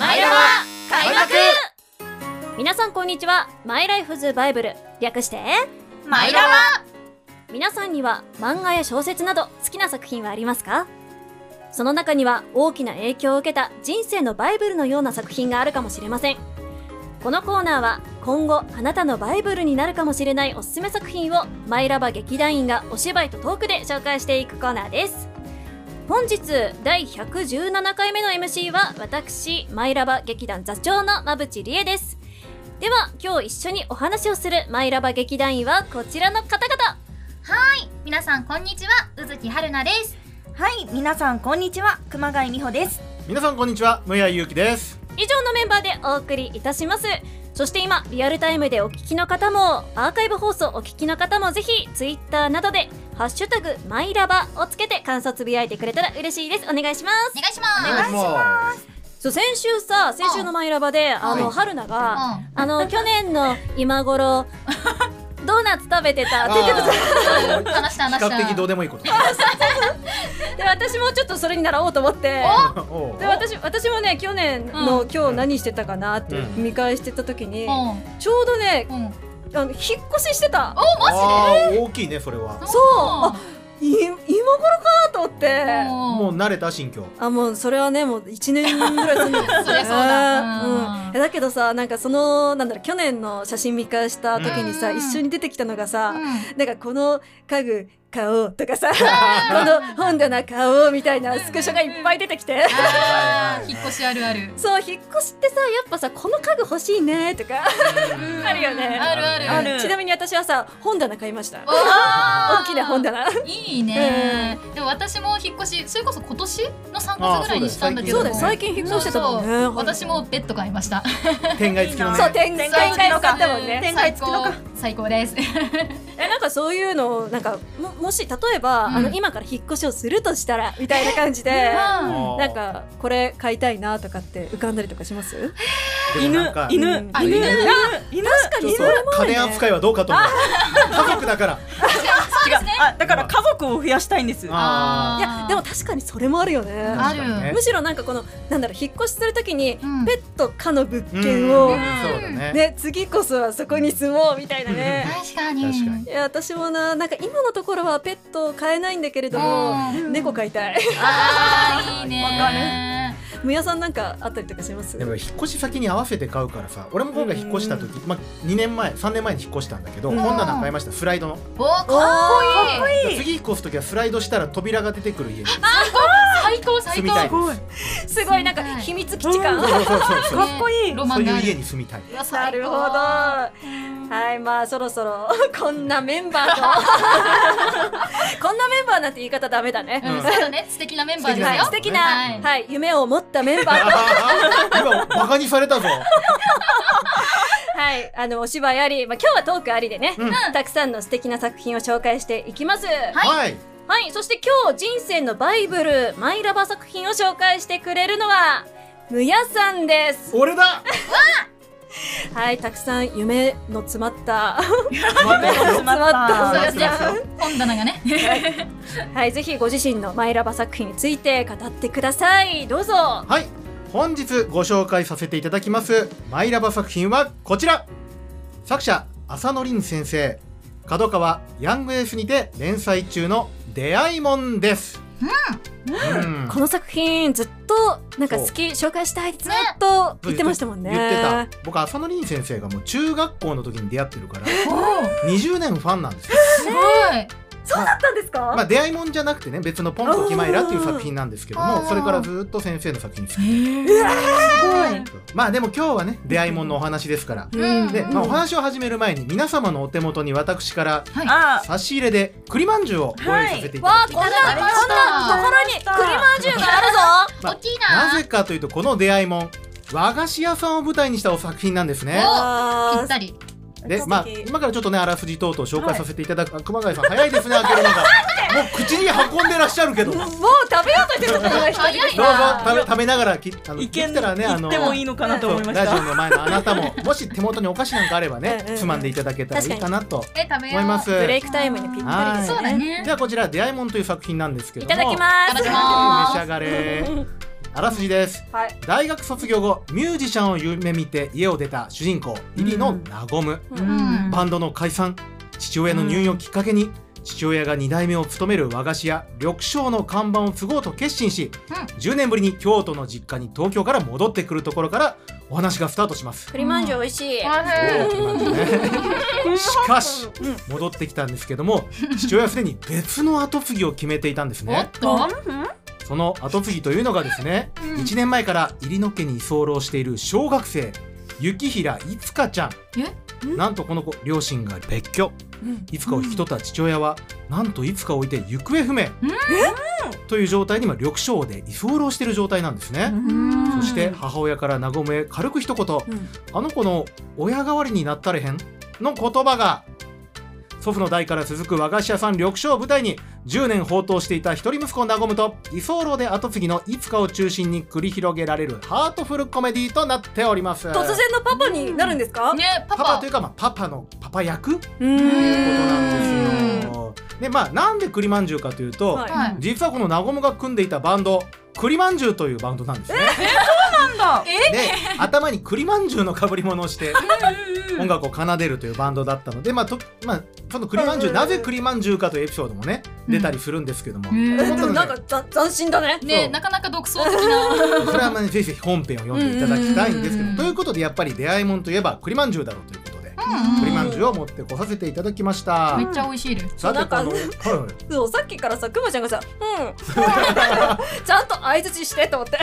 マイラバ開幕。皆さんこんにちは。マイライフズバイブル。略してマイラバ皆さんには漫画や小説など好きな作品はありますか？その中には大きな影響を受けた人生のバイブルのような作品があるかもしれません。このコーナーは今後あなたのバイブルになるかもしれないおすすめ作品をマイラバ劇団員がお芝居とトークで紹介していくコーナーです本日第117回目の MC は私マイラバ劇団座長の馬淵理恵です。では今日一緒にお話をするマイラバ劇団員はこちらの方々。はい皆さんこんにちは宇月春菜です。はい、皆さんこんにちは、熊谷美穂です。皆さんこんにちは野谷祐希です。以上のメンバーでお送りいたします。そして今リアルタイムでお聞きの方もアーカイブ放送お聞きの方もぜひツイッターなどで「ハッシュタグマイラバ」をつけて感想つぶやいてくれたら嬉しいです。お願いします。お願いします。お願いします。そう先週さ先週のマイラバであの、はい。春菜が、うんあの去年の今頃 ドーナツ食べてた。って言ってた。話した話した。比較的どうでもいいこと。で私もちょっとそれに習おうと思って。で私私もね去年の、今日何してたかなってうん見返してた時に、うん。ちょうどねうんあの引っ越ししてた。おマあー大きいねそれは。そう。あい今頃かと思って。もう慣れた心境。あもうそれはねもう1年ぐらい住んでる そりゃそうだ。うん、だけどさなんかそのなんだろう去年の写真見返した時にさ、うん。一緒に出てきたのがさ、うん。なんかこの家具買おうとかさこの本棚買おうみたいなスクショがいっぱい出てきて。引っ越しあるある。そう引っ越しってさやっぱさこの家具欲しいねとかあるよね。あるあるある。ちなみに私はさ本棚買いました。大きな本棚。いいねでも私も引っ越しそれこそ今年の3月ぐらいにしたんだけど最近引っ越してたもんね。私もベッド買いました。天外付きのね。そう天天外外付きのか買ったもんね。天外付きのか最高です。えなんかそういうのなんかももし例えば、うん。あの今から引っ越しをするとしたらみたいな感じでうん。なんかこれ買いたいなとかって浮かんだりとかします？犬犬、犬、犬。犬、犬。確かにそう家電扱いはどうかと思う家族だから違う、あ、だから家族を増やしたいんです。あいやでも確かにそれもあるよねあるむしろなんかこのなんだろう引っ越しするときに、うんペット可の物うん件を、そうだねね次こそはそこに住もうみたいなね。確かに。確かに。いや私もななんか今のところはペットを飼えないんだけれども、うん。猫飼いたい。あーいいね。わかむやさんなんかあったりとかします？でも引っ越し先に合わせて買うからさ俺も今回引っ越した時、まあ、2年前3年前に引っ越したんだけど、うん。本棚買いました。スライドの。おかっこいい。いい。次引っ越す時はスライドしたら扉が出てくる家に最高最高。ごい。す。ごいなんか秘密基地感、かっこいい。ロマンがある。そういう家に住みたい。なるほど。はいまあそろそろこんなメンバーと。こんなメンバーなんて言い方ダメだね、うん。そうだね。素敵なメンバーですよ。はい、素敵な、ははいい夢を持ったメンバーと。今バカにされたぞ。はい、あのお芝居あり、まあ、今日はトークありでね、うん。たくさんの素敵な作品を紹介していきます。はい、はいそして今日人生のバイブルマイラバ作品を紹介してくれるのはむやさんです。俺だ。はい、たくさん夢の詰まった。待ってますよ詰まった。そうですね。むやさん本棚がね。はい、ぜひご自身のマイラバ作品について語ってください。どうぞ。はい。本日ご紹介させていただきますマイラバ作品はこちら。作者浅野凛先生角川ヤングエースにて連載中の出会いもんです。うん。この作品ずっとなんか好き紹介したいずっと言ってましたもんね。言ってた。僕浅野凛先生がもう中学校の時に出会ってるからおー。20年ファンなんですよ。すごいそうだったんですか？まあ出会いもんじゃなくてね別のポンコキマイラっていう作品なんですけどもそれからずっと先生の作品好きす。ごい。まあでも今日はね出会いもんのお話ですから。うん。で、まあ、お話を始める前に皆様のお手元に私からあ、差し入れで栗まんじゅうをご用意させていたわあこんだきまなす、こんなところに栗まんじゅうがあるぞ。まあ大きいな。なぜかというとこの出会いもん和菓子屋さんを舞台にしたお作品なんですね。ぴあったりでまあ今からちょっとねあらすじ等々紹介させていただく、あ熊谷さん早いですね開けるのがもう口に運んでらっしゃるけど。どうぞもう食べようとしてるところが早い食べな食べながらきあのいけんできたらねあの行ってもいいのかなと思いましラジオた。の前のあなたも もし手元にお菓子なんかあればねつまんでいただけたらいいかなと思います。ブレイクタイムにぴったりですそうだね。ねじゃあこちら「出会いもん」という作品なんですけども。いただきまいただきす。ます。召し上がれあらすじです。はい。大学卒業後ミュージシャンを夢見て家を出た主人公入野なごむ、ん。バンドの解散。父親の入院をきっかけに、父親が2代目を務める和菓子屋緑章の看板を継ごうと決心し、10年ぶりに京都の実家に東京から戻ってくるところからお話がスタートします。栗まんじゅう美味しい。しかし戻ってきたんですけども父親はすでに別の後継ぎを決めていたんですおっねとその後継ぎというのがですね、1年前から入野家に居候している小学生雪平いつかちゃん。なんとこの子両親が別居。いつかを引き取った父親はなんといつかを置いて行方不明。という状態に今緑章で居候している状態なんですね、そして母親から和むへ軽く一言、あの子の親代わりになったれへんの言葉が祖父の代から続く和菓子屋さん緑章を舞台に10年放蕩していた一人息子和むと居候で後継ぎのいつかを中心に繰り広げられるハートフルコメディとなっております突然のパパになるんですか？ねパパパパというか、まあ、パパのパパ役？とういうことん。なんですよでまあなんで栗まんじゅうかというと、はい。はい。実はこのなごむが組んでいたバンド栗まんじゅうというバンドなんですね。なんだ。で頭に栗まんじゅうの被り物をして音楽を奏でるというバンドだったので、まあとまあ、その栗まんじゅうなぜ栗まんじゅうかというエピソードもね出たりするんですけども、うん。なんかざ斬新だね。ねそう。なかなか独創的な。それはまあぜひぜひ本編を読んでいただきたいんですけうんどということでやっぱり出会いもんといえば栗まんじゅうだろうという栗まんじゅうを持ってこさせていただきました。め。っちゃ美味しいですさてなんかこの、はいはい。そうさっきからさくまちゃんがさ、うん、ちゃんと相槌してと思って。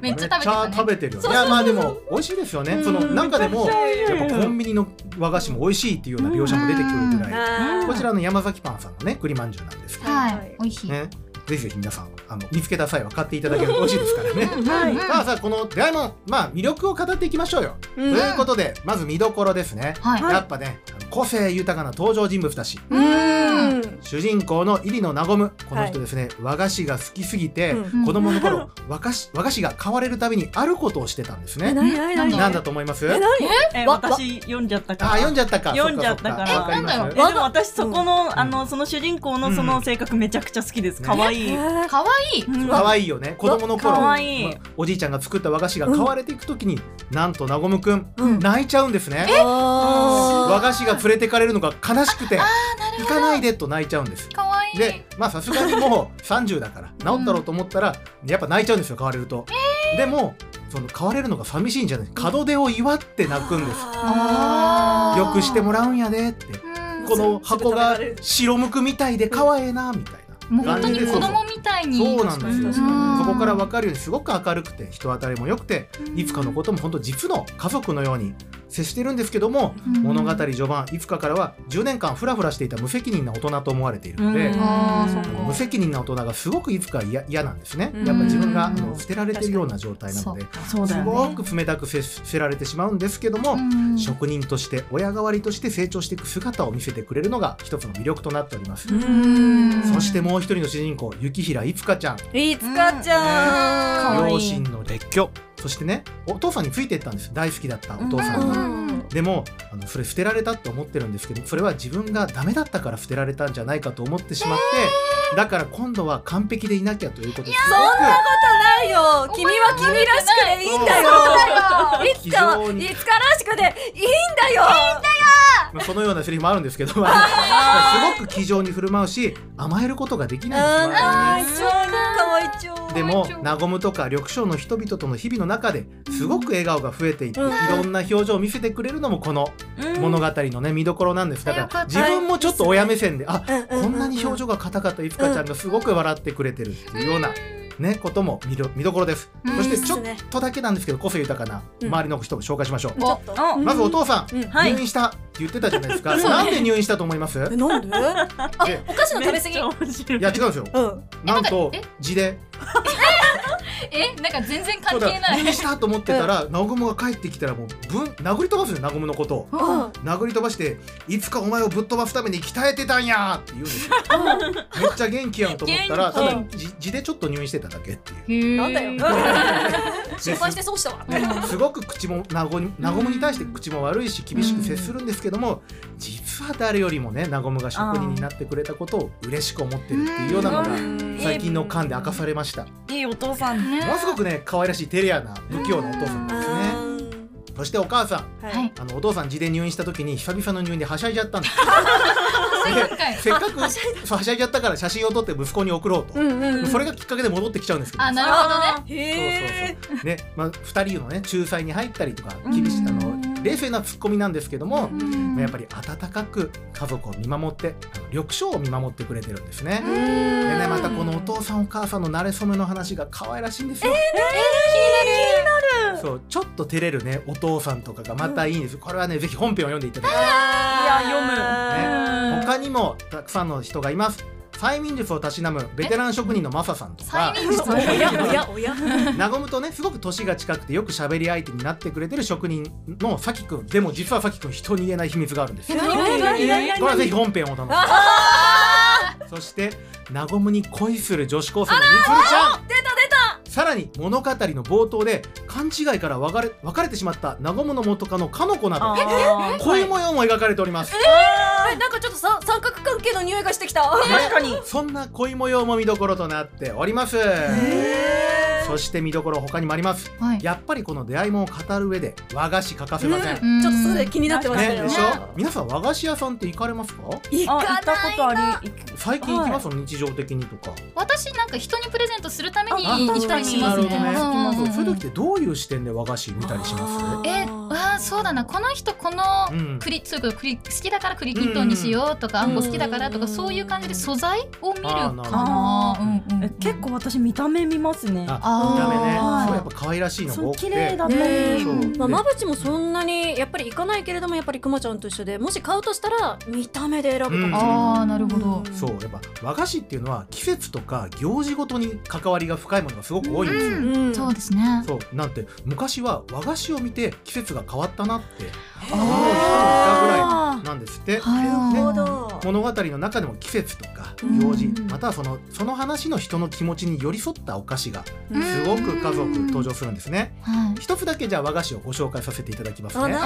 めっちゃ食べてたね。食べてるよ。ねいやまあでも美味しいですよね。その中でもやっぱコンビニの和菓子も美味しいっていうような描写も出てくる。ぐらいこちらの山崎パンさんのね栗まんじゅうなんですけど。はい。美味しい。ねぜひぜひ皆さんあの見つけた際は買っていただけると美味しいですからね。はい。さあさあこの出会いもんまあ魅力を語っていきましょうよ、ということでまず見どころですね、はい。やっぱね個性豊かな登場人物たち。うん。主人公の入野なごむこの人ですね、和菓子が好きすぎて、うん。子供の頃和菓子和菓子が買われるたびにあることをしてたんですね。え、なんだと思います？え、なにえわ私読んじゃったか。らあ読んじゃったか。読んじゃったか。らかえなんえでも私そこの、ん。あのその主人公のその性格めちゃくちゃ好きです。可愛い。可愛い。うん。可愛いよね。子供の頃い。まあおじいちゃんが作った和菓子が買われていくときに、なんとなごむくん、うん。泣いちゃうんですね。あ和菓子が連れてかれるのが悲しくて行かないでと泣いちゃうんです。可愛いでまあさすがにもう30だから治ったろうと思ったら、やっぱ泣いちゃうんですよ買われると、でもその買われるのが寂しいんじゃない。門出を祝って泣くんです。よくしてもらうんやでって。うん。この箱が白むくみたいで可愛いなみたいもう本当な感じでに子供みたいに。そうなんですよ。そこから分かるようにすごく明るくて人当たりも良くていつかのことも本当実の家族のように接してるんですけども、うん。物語序盤いつかからは10年間フラフラしていた無責任な大人と思われているので、無責任な大人がすごくいつか嫌嫌なんですねうん。やっぱ自分があの捨てられてるような状態なのでそうだよすごね。く冷たく接せられてしまうんですけども、うん。職人として親代わりとして成長していく姿を見せてくれるのが一つの魅力となっております、うん。そしてもう一人の主人公雪平いつかちゃん。いつかちゃん。可愛い両親の別居そしてねお父さんについていったんです大好きだったお父さんが、うんでもあのそれ捨てられたって思ってるんですけどそれは自分がダメだったから捨てられたんじゃないかと思ってしまって、だから今度は完璧でいなきゃということです。そんなことないよ。君は君らしくていいんだよ。いつかいつからしくていいんだよ。まあ、そのようなセリフもあるんですけど、まあ すごく気丈に振る舞うし甘えることができないんですあー、でもなごむとか緑章の人々との日々の中ですごく笑顔が増えていって、うん。いろんな表情を見せてくれるのもこの物語のね見どころなんです。だから自分もちょっと親目線であこんなに表情が硬かったいつかちゃんがすごく笑ってくれてるっていうような。ね、ことも見ど見どころです、うん。そしてちょっとだけなんですけど個性豊かなうん周りの人を紹介しましょう、まずお父さん、入院したって言ってたじゃないですか、なんで入院したと思います？え なんで？あ、でお菓子の食べ過ぎ。い。いや違うんですよ。うん。なんとえ字でえなんか全然関係ない。入院したと思ってたらなごむが帰ってきたらもうぶん殴り飛ばすねなごむのことを。うん。殴り飛ばしていつかお前をぶっ飛ばすために鍛えてたんやって言うんですよ。めっちゃ元気やんと思ったらただ元じ字でちょっと入院してただけっていう。ななんだよ。心配してそうしたわ。ね、すごく口もなごになごむに対して口も悪いし厳しく接するんですけども実実は誰よりもねなごむが職人になってくれたことを嬉しく思ってるっていうようなのがうん。最近の間で明かされました。いいお父さん。ねものすごくね可愛らしいテレアな不器用なお父さんなんですね。そしてお母さん。ははい。あのお父さん自で入院した時に久々の入院ではしゃいじゃったんです。せっかくそうはしゃいじゃったから写真を撮って息子に送ろうと、うんうんそれがきっかけで戻ってきちゃうんですけど。あなるほどね。そうそうそう。ね、まあ、2人のね仲裁に入ったりとか厳しいあの冷静なツッコミなんですけども、やっぱり温かく家族を見守ってあの緑章を見守ってくれてるんですね。うんでねまたこのお父さんお母さんの馴れ初めの話が可愛らしいんですよ。そうちょっと照れるねお父さんとかがまたいいんです。これはねぜひ本編を読んでいただきたい。いや読むね他にもたくさんの人がいます。催眠術をたしなむベテラン職人のマサさんとか。催眠術？おや？おや？おや？なご むとねすごく年が近くてよく喋り相手になってくれてる職人のさきくんでも実はさきくん人に言えない秘密があるんですよ。何？何？何？何？これはぜひ本編をお楽しみにそしてなごむに恋する女子高生のみつるちゃんさらに物語の冒頭で勘違いから別れ別れてしまったなごむの元カノかの子など恋模様も描かれております、えなんかちょっとさ三角関係の匂いがしてきた確かにそんな恋模様も見どころとなっておりますそして見どころ他にもあります。はい。やっぱりこの出会いも語る上で和菓子欠かせません、うん。ちょっとそれ気になってましたよね。でしょ？ね皆さん和菓子屋さんって行かれますか？行かあ行ったことあり。最近行きます、日常的にとか。私なんか人にプレゼントするためにあ行ったりしますね。なるほどね。うん。そうそういう時ってどういう視点で和菓子見たりします？え、わあそうだな。この人このうん。栗、そういうこと栗好きだから栗きんとんにしようとか、あん。こ好きだからとか、うん。そういう感じで素材を見るかな。うんうんえ結構私見た目見ますね。あ見た目ね。はい。そうやっぱ可愛らしいのがそう多くて。綺麗だったねりそう。まあ、まぶちもそんなにやっぱり行かないけれどもやっぱりくまちゃんと一緒でもし買うとしたら見た目で選ぶかもしれない、ああなるほど。そうやっぱ和菓子っていうのは季節とか行事ごとに関わりが深いものがすごく多いんですよ、うん。うん。そうですね。そう。なんて昔は和菓子を見て季節が変わったなって。あ思う人もいたぐらいなんですって。はいなるほど。物語の中でも季節とかうん。行事またはそのその話の人の気持ちに寄り添ったお菓子がうん。すごく数多く登場するんですね。はい。一つだけじゃあ和菓子をご紹介させていただきますね。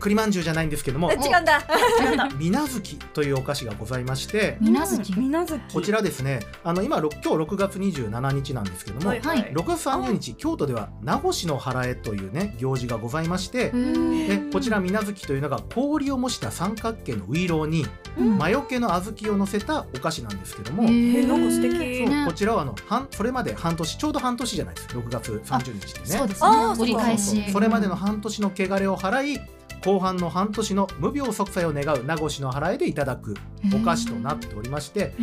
栗まんじゅう。じゃないんですけどもえ違うんだ。みなずきというお菓子がございましてみなずき。みなずきこちらですね。あの今ろ今日6月27日なんですけども、はい。はい。6月30日京都では名越の払えというね行事がございまして、うん。でこちらみなずきというのが氷を模した三角形のウイローにうん。魔除けの小豆を乗せたお菓子なんですけども、なんか素敵。そうね。こちらはあの半それまで半年ちょうど半年じゃないです。6月30日ってね。そうですね。折り返し。それまでの半年の汚れを払い後半の半年の無病息災を願う名越の払いでいただくお菓子となっておりまして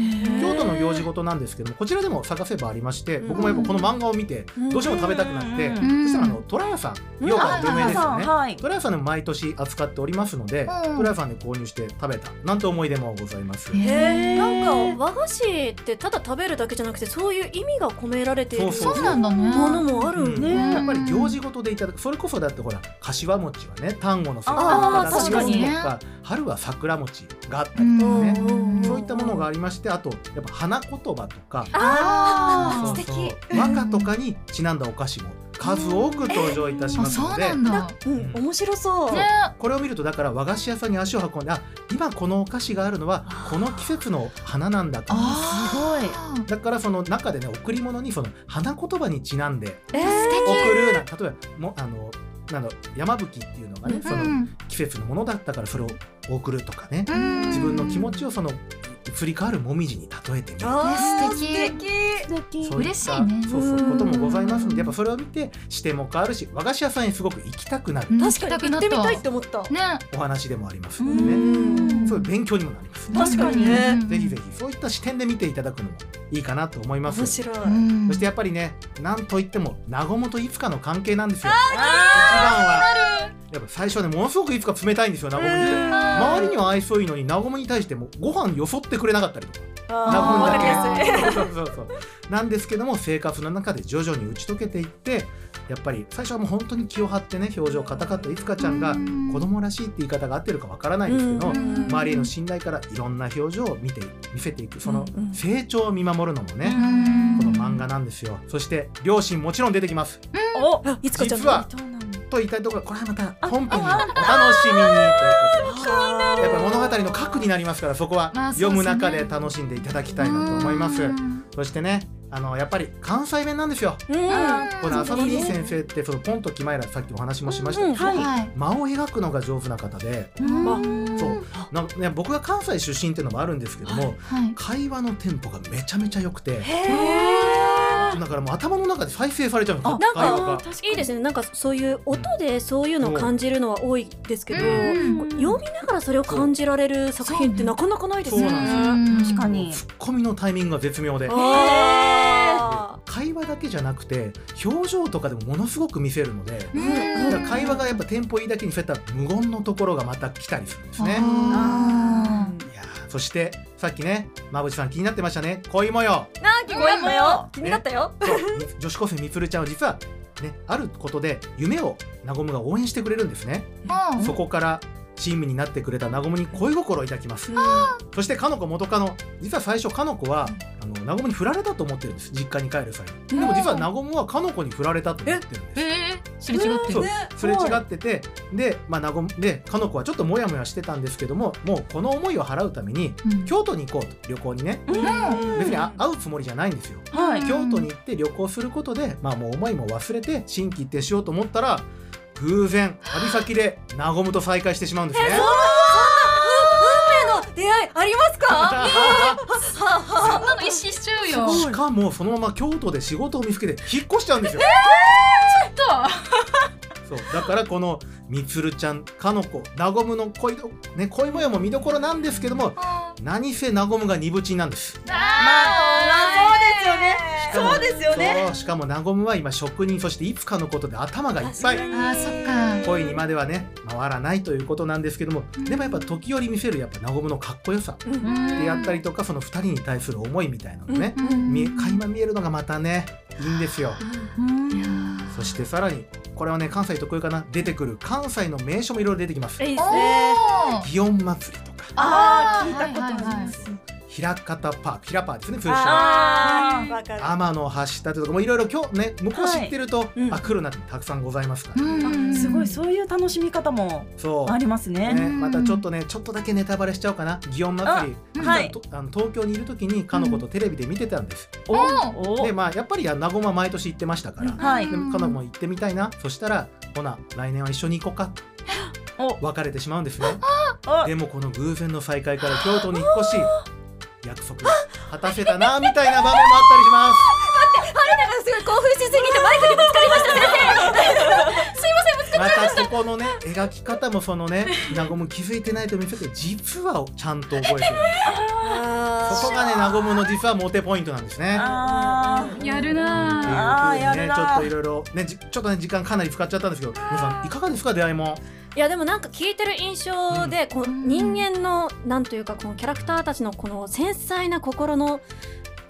京都の行事ごとなんですけどもこちらでも探せばありまして僕もやっぱこの漫画を見てどうしても食べたくなってそしたらあの虎屋さんうん。要は有名ですよね。はい。虎屋さんでも毎年扱っておりますのでうん。虎屋さんで購入して食べたなんて思い出もございます。なんか和菓子ってただ食べるだけじゃなくてそういう意味が込められているそうそうなんだね。ものもあるうん。ねねやっぱり行事ごとでいただく。それこそだってほら柏餅はね端午の節句あー確かに。春は桜餅があったりとかね。うんそういったものがありましてあとやっぱ花言葉とか。あーそうそう。素敵。和歌とかにちなんだお菓子も数多く登場いたしあ、ますので。そうなんだ。うん面白そう。ね。これを見るとだから和菓子屋さんに足を運んであ今このお菓子があるのはこの季節の花なんだとすごい。だからその中でね贈り物にその花言葉にちなんでえー贈るな例えばもあのなんだろう山吹っていうのがね、うん。その季節のものだったからそれを贈るとかね、うん。自分の気持ちをその移り変わるもみじに例えてみる素敵。嬉しいね。そうそううんこともございますのでやっぱそれを見て視点も変わるし和菓子屋さんにすごく行きたくなる。うん。確かに行ってみたいって思った。ね。お話でもありますうのでね、ん。そういう勉強にもなります、確かにね。ぜひぜひそういった視点で見ていただくのもいいかなと思います。面白い。うん。そしてやっぱりねなんといってもなごもといつかの関係なんですよ。一番はやっぱ最初はねものすごくいつか冷たいんですよなごもにって。周りには愛想いいのになごもに対してもご飯よそってくれなかったりとか。なごあーわかりもだやすい。けそうそうそうそう。なんですけども生活の中で徐々に打ち解けていってやっぱり最初はもう本当に気を張ってね表情硬かったいつかちゃんがうん。子供らしいって言い方が合ってるかわからないんですけど、うん周りへの信頼からいろんな表情を見て見せていくその成長を見守るのもね、うん。この漫画なんですよ。そして両親もちろん出てきます。おあいつかちゃん実はと言いたいところこれはまた本編のお楽しみにということで。やっぱり物語の核になりますからそこは読む中で楽しんでいただきたいなと思います。うん。そしてねあのやっぱり関西弁なんですよ。うん。この浅野凛先生ってそのポンと決まえらさっきお話もしましたけど、間を描くのが上手な方でうん。そう。なね、僕が関西出身っていうのもあるんですけども、はい。会話のテンポがめちゃめちゃ良くてへだからもう頭の中で再生されちゃうなんかいいですね。なんかそういう音でそういうのを感じるのは多いですけど、読みながらそれを感じられる作品ってなかなかないですよそうなんね。確かに。ツッコミのタイミングが絶妙で。あ会話だけじゃなくて表情とかでもものすごく見せるので会話がやっぱテンポいいだけにそういった無言のところがまた来たりするんですね。そしてさっきね馬淵さん気になってましたね。恋模様。ーなんか聞こえんのよ気になったよ。そう。み女子高生みつるちゃんは実はねあることで夢をなごむが応援してくれるんですね。ーそこからチームになってくれたなごむに恋心を抱きます。そしてかのこ元カノ。実は最初かのこはあのなごむに振られたと思ってるんです実家に帰る際に。でも実はなごむはかのこに振られたと思ってるんです。え？ー、すれ違ってそ。すれ違ってて。で,、まあ、なごむでかのこはちょっとモヤモヤしてたんですけどももうこの思いを払うためにうん。京都に行こうと旅行にね。別にあ会うつもりじゃないんですよ。はい。うん京都に行って旅行することで、まあ、もう思いも忘れて心機一転しようと思ったら偶然旅先でなごむと再会してしまうんですね。運命の出会いありますか？そんなの一死しちゃうよ。しかもそのまま京都で仕事を見つけて引っ越しちゃうんですよ。と そうだからこのみつるちゃんかのこなごむの恋ど、ね、恋模様も見どころなんですけども何せなごむが二部鎮なんです。しかもそうですよねそうしかもなごむは今職人そしていつかのことで頭がいっぱい。確あーそっか。恋にまではね回らないということなんですけども、うん。でもやっぱ時折見せるやっぱなごむのかっこよさでやったりとかその二人に対する思いみたいなのね、うん。見え垣間見えるのがまたねいいんですよ。そしてさらにこれはね関西特有かな？出てくる関西の名所もいろいろ出てきます。いいですね。祇園祭りとか。あー聞いたはいことありはいはいます平方パーク平パーですね通称。あー。わかる。天の橋立とかもいろいろ今日ね向こう知ってると、うん。あ来るなってたくさんございますから、うん。すごいそういう楽しみ方もそう。ありますね。ね、またちょっとねちょっとだけネタバレしちゃおうかな。祇園祭り。ははい。とあの東京にいる時にかのことテレビで見てたんです、おおでまあやっぱりなごま毎年行ってましたから、はい。でかのも行ってみたいな。そしたらほな来年は一緒に行こうか。お。別れてしまうんですね。あ。でもこの偶然の再会から京都に引っ越し約束果たせたなみたいな場面もあったりしますすごい興奮しすぎてマイクにぶつかりましたまたここのね描き方もそのねなごむ気づいてないと見せて実はちゃんと覚えてるそこがねなごむの実はモテポイントなんですねやるなあーやふうにねちょっといろいろねちょっとね時間かなり使っちゃったんですけど皆さんいかがですか出会いもいやでもなんか聞いてる印象で、こううん。人間のなんというかこのキャラクターたちのこの繊細な心の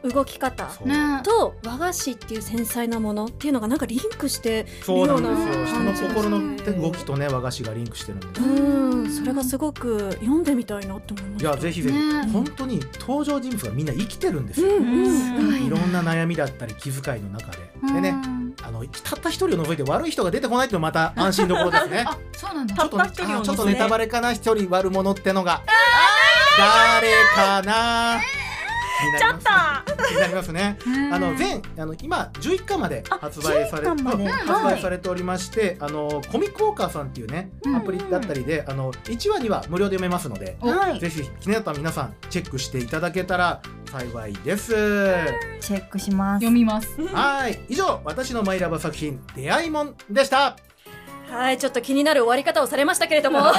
動き方そう。ね。と和菓子っていう繊細なものっていうのがなんかリンクしてそうなんですよ。ような人の心のうん動きとね和菓子がリンクしてるんでうん。それがすごく読んでみたいなって思いまいした。やぜひぜひ。ね。本当に登場人物がみんな生きてるんですよ。うんいろんな悩みだったり気遣いの中で。でねたった一人を除いて悪い人が出てこないっていうのもまた安心どころですね。あそうなんだ。ちょっとちょっとネタバレかな一人悪者ってのが。誰かな？気になります。気になりますね。あの全あの今11巻まで発売され11巻まで。うんはい発売されておりまして、あのコミックウォーカーさんっていうねうん。アプリだったりで、あの1話には無料で読めますので、はい。ぜひ気になった皆さんチェックしていただけたら幸いです。チェックします。読みます。はい。以上私のマイラバ作品出会いもんでした。はいちょっと気になる終わり方をされましたけれども。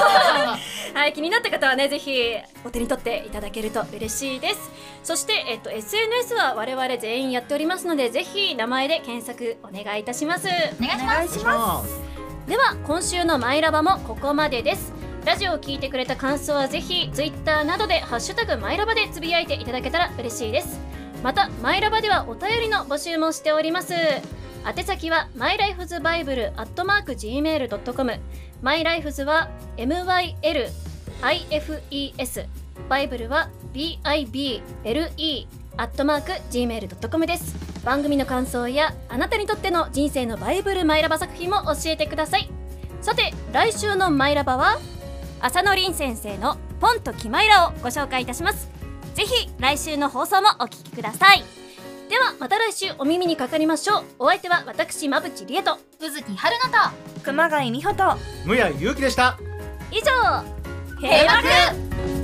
はい気になった方はねぜひお手に取っていただけると嬉しいです。そして、えっと、SNS は我々全員やっておりますのでぜひ名前で検索お願いいたします。お願いします。では今週のマイラバもここまでです。ラジオを聞いてくれた感想はぜひ Twitter などで「ハッシュタグマイラバ」でつぶやいていただけたら嬉しいです。またマイラバではお便りの募集もしております宛先は mylifesbible.gmail.com マイライフズは MYLIFES バイブルは BIBLE アットマーク Gmail.com です。番組の感想やあなたにとっての人生のバイブルマイラバ作品も教えてください。さて来週のマイラバは浅野凛先生のポンとキマイラをご紹介いたします。ぜひ来週の放送もお聞きください。ではまた来週お耳にかかりましょう。お相手は私馬淵理恵と。宇月春菜と。熊谷美穂と。無谷祐希でした。以上。閉幕